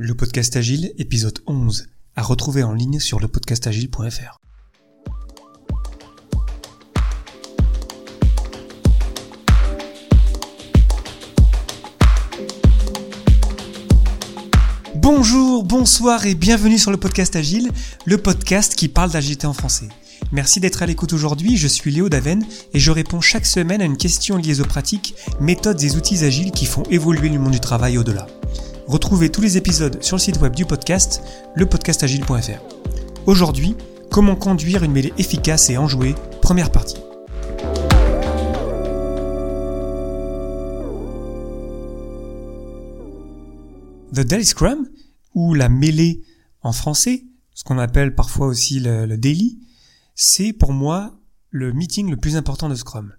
Le podcast Agile, épisode 11, à retrouver en ligne sur lepodcastagile.fr. Bonjour, bonsoir et bienvenue sur le podcast Agile, le podcast qui parle d'agilité en français. Merci d'être à l'écoute aujourd'hui, je suis Léo Daven et je réponds chaque semaine à une question liée aux pratiques, méthodes et outils agiles qui font évoluer le monde du travail au-delà. Retrouvez tous les épisodes sur le site web du podcast, lepodcastagile.fr. Aujourd'hui, comment conduire une mêlée efficace et enjouée, première partie. The Daily Scrum, ou la mêlée en français, ce qu'on appelle parfois aussi le, daily, c'est pour moi le meeting le plus important de Scrum.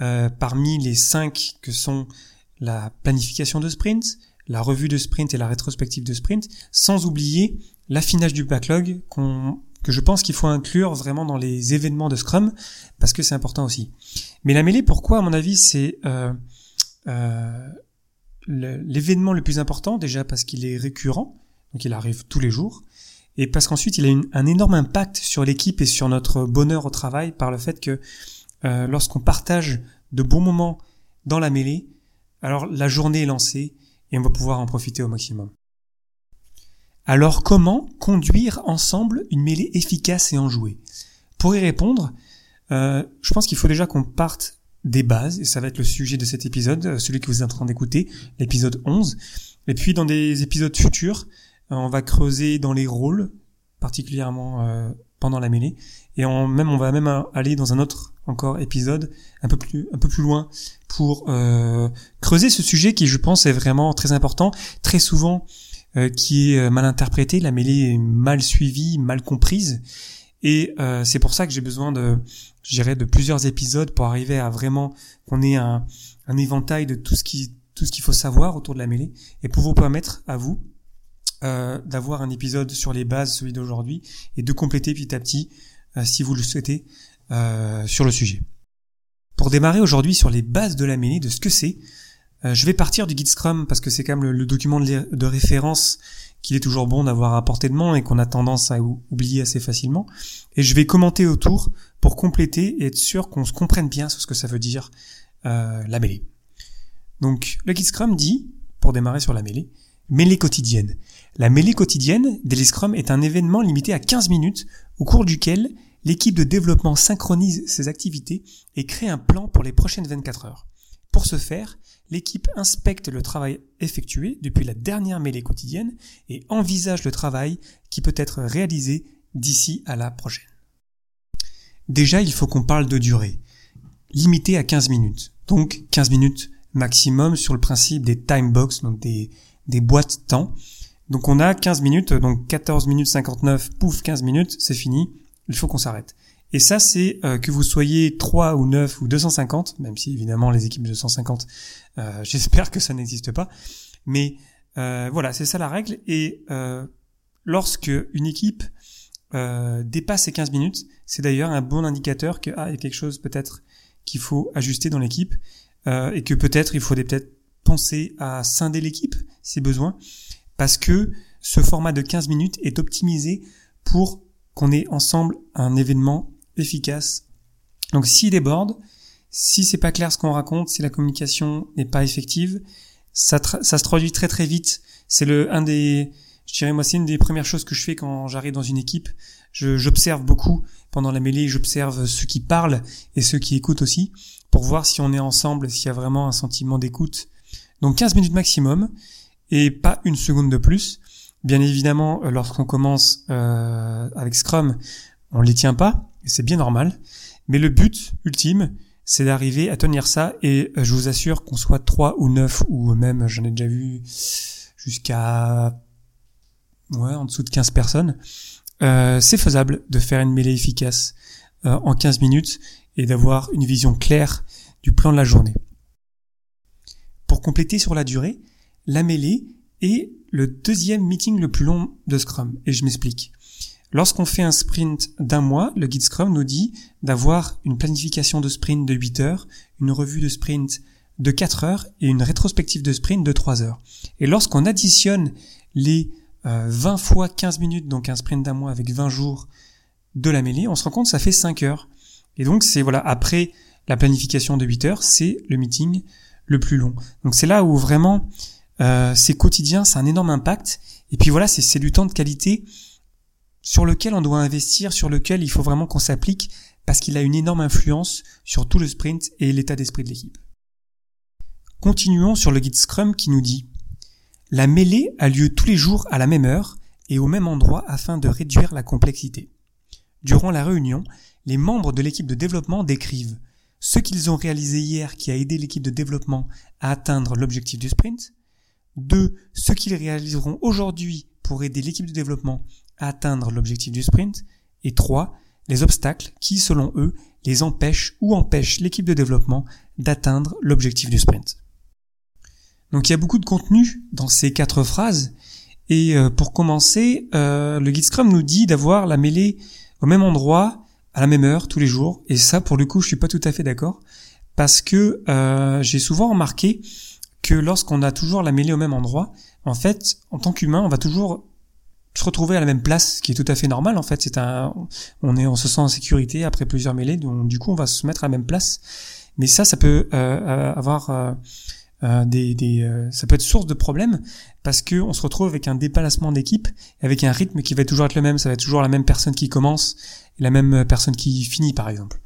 Euh, parmi les cinq que sont la planification de sprint, la revue de sprint et la rétrospective de sprint, sans oublier l'affinage du backlog que je pense qu'il faut inclure vraiment dans les événements de Scrum, parce que c'est important aussi. Mais la mêlée, pourquoi à mon avis c'est euh, euh, l'événement le plus important, déjà parce qu'il est récurrent, donc il arrive tous les jours, et parce qu'ensuite il a un énorme impact sur l'équipe et sur notre bonheur au travail par le fait que euh, lorsqu'on partage de bons moments dans la mêlée, alors la journée est lancée et on va pouvoir en profiter au maximum. Alors comment conduire ensemble une mêlée efficace et enjouée? Pour y répondre, euh, je pense qu'il faut déjà qu'on parte des bases, et ça va être le sujet de cet épisode, euh, celui que vous êtes en train d'écouter, l'épisode 11. Et puis dans des épisodes futurs, euh, on va creuser dans les rôles, particulièrement pendant la mêlée, et même on va même aller dans un autre encore épisode un peu plus un peu plus loin pour euh, creuser ce sujet qui je pense est vraiment très important très souvent euh, qui est mal interprété. La mêlée est mal suivie mal comprise. Et euh, c'est pour ça que j'ai besoin de je de plusieurs épisodes pour arriver à vraiment qu'on ait un, un éventail de tout ce qui tout ce qu'il faut savoir autour de la mêlée et pour vous permettre à vous euh, d'avoir un épisode sur les bases, celui d'aujourd'hui, et de compléter petit à petit, euh, si vous le souhaitez, euh, sur le sujet. Pour démarrer aujourd'hui sur les bases de la mêlée, de ce que c'est, euh, je vais partir du guide Scrum parce que c'est quand même le, document de, référence qu'il est toujours bon d'avoir à portée de main et qu'on a tendance à oublier assez facilement. Et je vais commenter autour pour compléter et être sûr qu'on se comprenne bien sur ce que ça veut dire euh, la mêlée. Donc le guide Scrum dit, pour démarrer sur la mêlée, mêlée quotidienne. La mêlée quotidienne, Daily Scrum, est un événement limité à 15 minutes au cours duquel l'équipe de développement synchronise ses activités et crée un plan pour les prochaines 24 heures. Pour ce faire, l'équipe inspecte le travail effectué depuis la dernière mêlée quotidienne et envisage le travail qui peut être réalisé d'ici à la prochaine. Déjà, il faut qu'on parle de durée, limitée à 15 minutes, donc 15 minutes maximum sur le principe des time box, donc des, des boîtes temps. Donc on a 15 minutes, donc 14 minutes 59, pouf, 15 minutes, c'est fini, il faut qu'on s'arrête. Et ça, c'est euh, que vous soyez 3 ou 9 ou 250, même si évidemment les équipes de 250, euh, j'espère que ça n'existe pas. Mais euh, voilà, c'est ça la règle. Et lorsque une équipe dépasse ces 15 minutes, c'est d'ailleurs un bon indicateur qu'il ah, y a quelque chose peut-être qu'il faut ajuster dans l'équipe et que peut-être il faudrait peut-être penser à scinder l'équipe si besoin, parce que ce format de 15 minutes est optimisé pour qu'on ait ensemble un événement efficace. Donc s'il déborde, si c'est pas clair ce qu'on raconte, si la communication n'est pas effective, ça, ça se traduit très très vite. C'est le un des, je dirais moi c'est une des premières choses que je fais quand j'arrive dans une équipe. J'observe beaucoup pendant la mêlée, j'observe ceux qui parlent et ceux qui écoutent aussi pour voir si on est ensemble, s'il y a vraiment un sentiment d'écoute. Donc 15 minutes maximum et pas une seconde de plus. Bien évidemment, euh, lorsqu'on commence euh, avec Scrum, on les tient pas, c'est bien normal. Mais le but ultime, c'est d'arriver à tenir ça, et euh, je vous assure qu'on soit 3 ou 9, ou même, j'en ai déjà vu jusqu'à ouais, en dessous de 15 personnes, c'est faisable de faire une mêlée efficace en 15 minutes et d'avoir une vision claire du plan de la journée. Pour compléter sur la durée, la mêlée est le deuxième meeting le plus long de Scrum, et je m'explique. Lorsqu'on fait un sprint d'un mois, le guide Scrum nous dit d'avoir une planification de sprint de 8 heures, une revue de sprint de 4 heures et une rétrospective de sprint de 3 heures. Et lorsqu'on additionne les 20 fois 15 minutes, donc un sprint d'un mois avec 20 jours de la mêlée, on se rend compte que ça fait 5 heures. Et donc c'est voilà, après la planification de 8 heures, c'est le meeting le plus long. Donc c'est là où vraiment euh, c'est quotidien, c'est un énorme impact. Et puis voilà, c'est du temps de qualité sur lequel on doit investir, sur lequel il faut vraiment qu'on s'applique parce qu'il a une énorme influence sur tout le sprint et l'état d'esprit de l'équipe. Continuons sur le guide Scrum qui nous dit La mêlée a lieu tous les jours à la même heure et au même endroit afin de réduire la complexité. Durant la réunion, les membres de l'équipe de développement décrivent ce qu'ils ont réalisé hier qui a aidé l'équipe de développement à atteindre l'objectif du sprint, 2. Ce qu'ils réaliseront aujourd'hui pour aider l'équipe de développement à atteindre l'objectif du sprint, et 3. Les obstacles qui, selon eux, les empêchent ou empêchent l'équipe de développement d'atteindre l'objectif du sprint. Donc il y a beaucoup de contenu dans ces quatre phrases, et euh, pour commencer, euh, le guide Scrum nous dit d'avoir la mêlée au même endroit, à la même heure, tous les jours. Et ça, pour le coup, je suis pas tout à fait d'accord. Parce que euh, j'ai souvent remarqué que lorsqu'on a toujours la mêlée au même endroit, en fait, en tant qu'humain, on va toujours se retrouver à la même place, ce qui est tout à fait normal. En fait, c'est un, on est, on se sent en sécurité après plusieurs mêlées, donc du coup, on va se mettre à la même place. Mais ça, ça peut euh, avoir euh, des, des euh, ça peut être source de problèmes parce que on se retrouve avec un déplacement d'équipe, avec un rythme qui va toujours être le même, ça va être toujours la même personne qui commence et la même personne qui finit par exemple.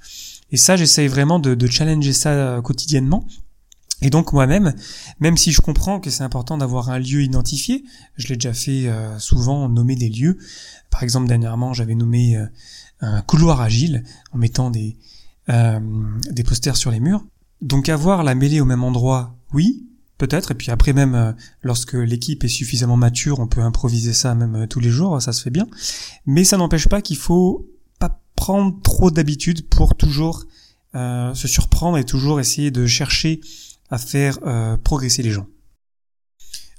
Et ça, j'essaye vraiment de, de, challenger ça euh, quotidiennement. Et donc moi-même, même si je comprends que c'est important d'avoir un lieu identifié, je l'ai déjà fait souvent, nommer des lieux. Par exemple, dernièrement, j'avais nommé un couloir agile en mettant des, des posters sur les murs. Donc avoir la mêlée au même endroit oui, peut-être. Et puis après même, euh, lorsque l'équipe est suffisamment mature, on peut improviser ça même euh, tous les jours, ça se fait bien. Mais ça n'empêche pas qu'il faut pas prendre trop d'habitude pour toujours euh, se surprendre et toujours essayer de chercher à faire progresser les gens.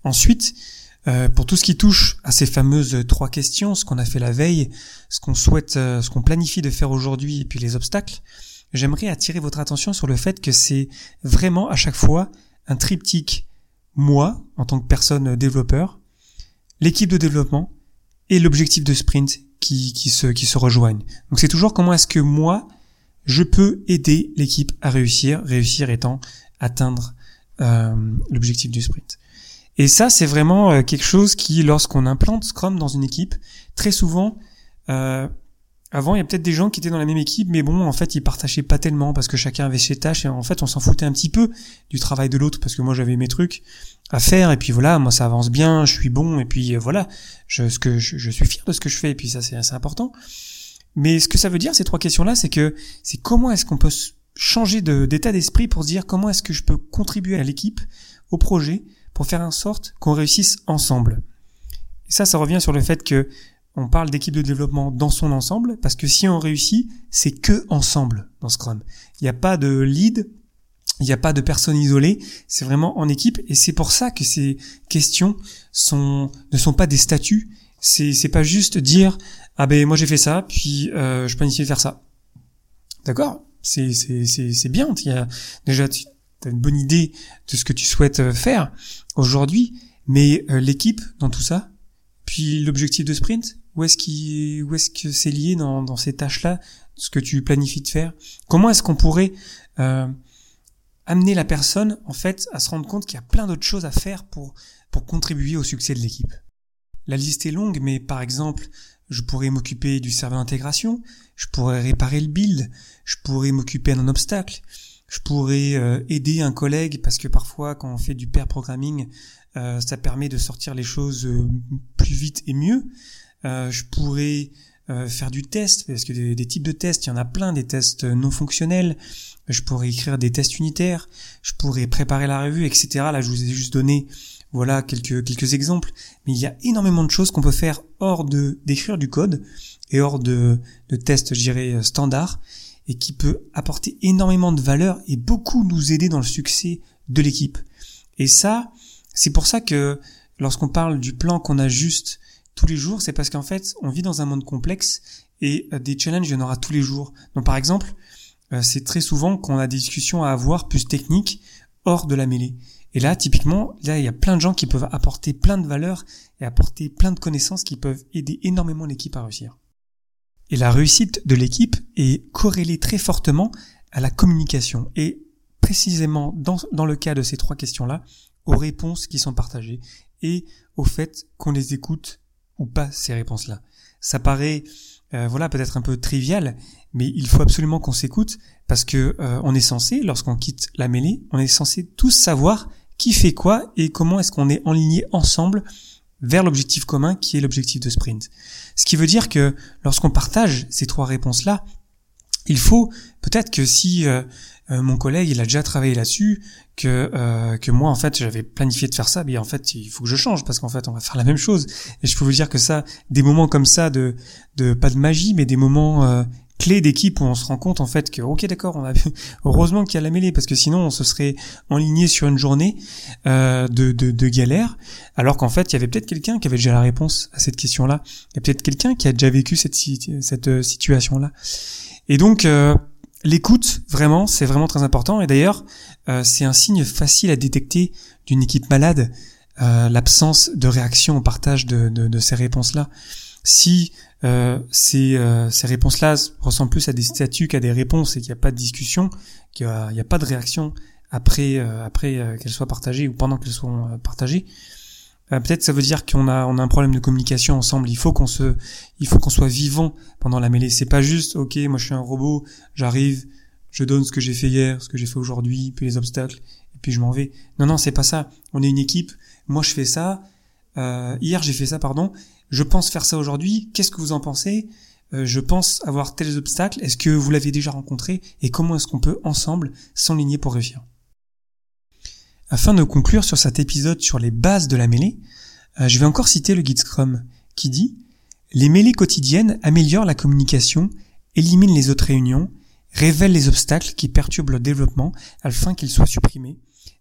Ensuite, pour tout ce qui touche à ces fameuses trois questions, ce qu'on a fait la veille, ce qu'on souhaite, ce qu'on planifie de faire aujourd'hui et puis les obstacles, j'aimerais attirer votre attention sur le fait que c'est vraiment à chaque fois un triptyque moi en tant que personne développeur, l'équipe de développement et l'objectif de sprint qui, qui, se, qui se rejoignent. Donc c'est toujours comment est-ce que moi je peux aider l'équipe à réussir, réussir étant atteindre euh, l'objectif du sprint. Et ça c'est vraiment euh, quelque chose qui lorsqu'on implante Scrum dans une équipe, très souvent euh, avant, il y a peut-être des gens qui étaient dans la même équipe, mais bon, en fait, ils partageaient pas tellement parce que chacun avait ses tâches et en fait, on s'en foutait un petit peu du travail de l'autre parce que moi, j'avais mes trucs à faire et puis voilà, moi, ça avance bien, je suis bon et puis euh, voilà, je, ce que je, suis fier de ce que je fais et puis ça, c'est assez important. Mais ce que ça veut dire, ces trois questions-là, c'est que c'est comment est-ce qu'on peut changer d'état d'esprit pour se dire comment est-ce que je peux contribuer à l'équipe, au projet, pour faire en sorte qu'on réussisse ensemble. Et ça, ça revient sur le fait que on parle d'équipe de développement dans son ensemble, parce que si on réussit, c'est que ensemble dans Scrum. Il n'y a pas de lead, il n'y a pas de personne isolée, c'est vraiment en équipe, et c'est pour ça que ces questions sont, ne sont pas des statuts, c'est, c'est pas juste dire, ah ben moi j'ai fait ça, puis euh, je planifie de faire ça. D'accord? C'est, c'est, bien, il y déjà tu as une bonne idée de ce que tu souhaites euh, faire aujourd'hui, mais euh, l'équipe dans tout ça, puis l'objectif de sprint, où est-ce qui, où est-ce que c'est lié dans, dans ces tâches-là, ce que tu planifies de faire? Comment est-ce qu'on pourrait euh, amener la personne, en fait, à se rendre compte qu'il y a plein d'autres choses à faire pour pour contribuer au succès de l'équipe? La liste est longue, mais par exemple, je pourrais m'occuper du serveur d'intégration, je pourrais réparer le build, je pourrais m'occuper d'un obstacle, je pourrais euh, aider un collègue parce que parfois quand on fait du pair programming, euh, ça permet de sortir les choses euh, plus vite et mieux. Je pourrais euh, faire du test, parce que des, types de tests, il y en a plein, des tests non fonctionnels. Je pourrais écrire des tests unitaires. Je pourrais préparer la revue, etc. Là, je vous ai juste donné, voilà, quelques quelques exemples. Mais il y a énormément de choses qu'on peut faire hors de d'écrire du code et hors de, de tests, je dirais, standards, et qui peut apporter énormément de valeur et beaucoup nous aider dans le succès de l'équipe. Et ça, c'est pour ça que lorsqu'on parle du plan qu'on ajuste tous les jours, c'est parce qu'en fait, on vit dans un monde complexe et euh, des challenges, il y en aura tous les jours. Donc par exemple, euh, c'est très souvent qu'on a des discussions à avoir plus techniques hors de la mêlée. Et là, typiquement, là, il y a plein de gens qui peuvent apporter plein de valeurs et apporter plein de connaissances qui peuvent aider énormément l'équipe à réussir. Et la réussite de l'équipe est corrélée très fortement à la communication et précisément dans, dans le cas de ces trois questions-là, aux réponses qui sont partagées et au fait qu'on les écoute ou pas ces réponses-là. Ça paraît euh, voilà peut-être un peu trivial, mais il faut absolument qu'on s'écoute parce que euh, on est censé, lorsqu'on quitte la mêlée, on est censé tous savoir qui fait quoi et comment est-ce qu'on est enligné ensemble vers l'objectif commun qui est l'objectif de sprint. Ce qui veut dire que lorsqu'on partage ces trois réponses-là, il faut peut-être que si euh, euh, mon collègue il a déjà travaillé là-dessus, que euh, que moi en fait j'avais planifié de faire ça, mais en fait il faut que je change parce qu'en fait on va faire la même chose. Et je peux vous dire que ça, des moments comme ça de de pas de magie, mais des moments clé d'équipe où on se rend compte en fait que ok d'accord on a heureusement qu'il y a la mêlée parce que sinon on se serait enligné sur une journée euh, de, de, de, galère alors qu'en fait il y avait peut-être quelqu'un qui avait déjà la réponse à cette question là il y a peut-être quelqu'un qui a déjà vécu cette, cette euh, situation là et donc euh, l'écoute vraiment c'est vraiment très important et d'ailleurs euh, c'est un signe facile à détecter d'une équipe malade l'absence de réaction au partage de, ces réponses là si euh, ces, euh, réponses-là ressemblent plus à des statuts qu'à des réponses et qu'il n'y a pas de discussion, qu'il n'y a, pas de réaction après, euh, euh, qu'elles soient partagées ou pendant qu'elles soient partagées. Peut-être ça veut dire qu'on a on a un problème de communication ensemble. Il faut qu'on se il faut qu'on soit vivant pendant la mêlée. C'est pas juste ok moi je suis un robot, j'arrive, je donne ce que j'ai fait hier, ce que j'ai fait aujourd'hui, puis les obstacles et puis je m'en vais. Non non c'est pas ça. On est une équipe. Moi je fais ça. hier j'ai fait ça pardon je pense faire ça aujourd'hui, qu'est-ce que vous en pensez? Euh, Je pense avoir tels obstacles, est-ce que vous l'avez déjà rencontré? Et comment est-ce qu'on peut ensemble s'enligner pour réussir? Afin de conclure sur cet épisode sur les bases de la mêlée, euh, je vais encore citer le guide Scrum qui dit Les mêlées quotidiennes améliorent la communication, éliminent les autres réunions, révèlent les obstacles qui perturbent le développement afin qu'ils soient supprimés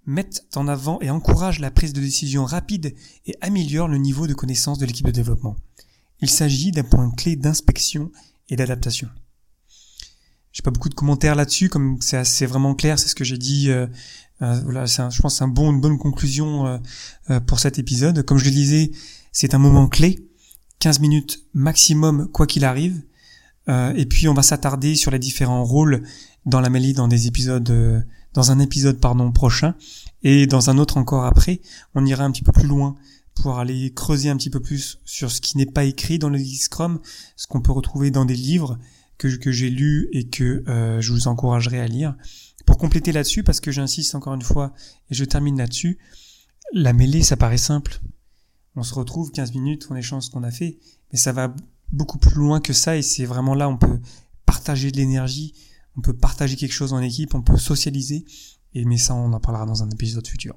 mettent en avant et encouragent la prise de décision rapide et améliorent le niveau de connaissance de l'équipe de développement. Il s'agit d'un point clé d'inspection et d'adaptation. J'ai pas beaucoup de commentaires là-dessus, comme c'est assez vraiment clair, c'est ce que j'ai dit. Euh, euh, voilà, je pense c'est un bon, une bonne conclusion euh, euh, pour cet épisode. Comme je le disais, c'est un moment clé, 15 minutes maximum quoi qu'il arrive. et puis on va s'attarder sur les différents rôles dans la Mali dans des épisodes dans un épisode pardon prochain et dans un autre encore après, on ira un petit peu plus loin pour aller creuser un petit peu plus sur ce qui n'est pas écrit dans le Scrum, ce qu'on peut retrouver dans des livres que, j'ai lus et que je vous encouragerai à lire. Pour compléter là-dessus, parce que j'insiste encore une fois et je termine là-dessus, la mêlée, ça paraît simple. On se retrouve 15 minutes, on échange ce qu'on a fait, mais ça va beaucoup plus loin que ça et c'est vraiment là on peut partager de l'énergie, on peut partager quelque chose en équipe, on peut socialiser, et mais ça on en parlera dans un épisode futur.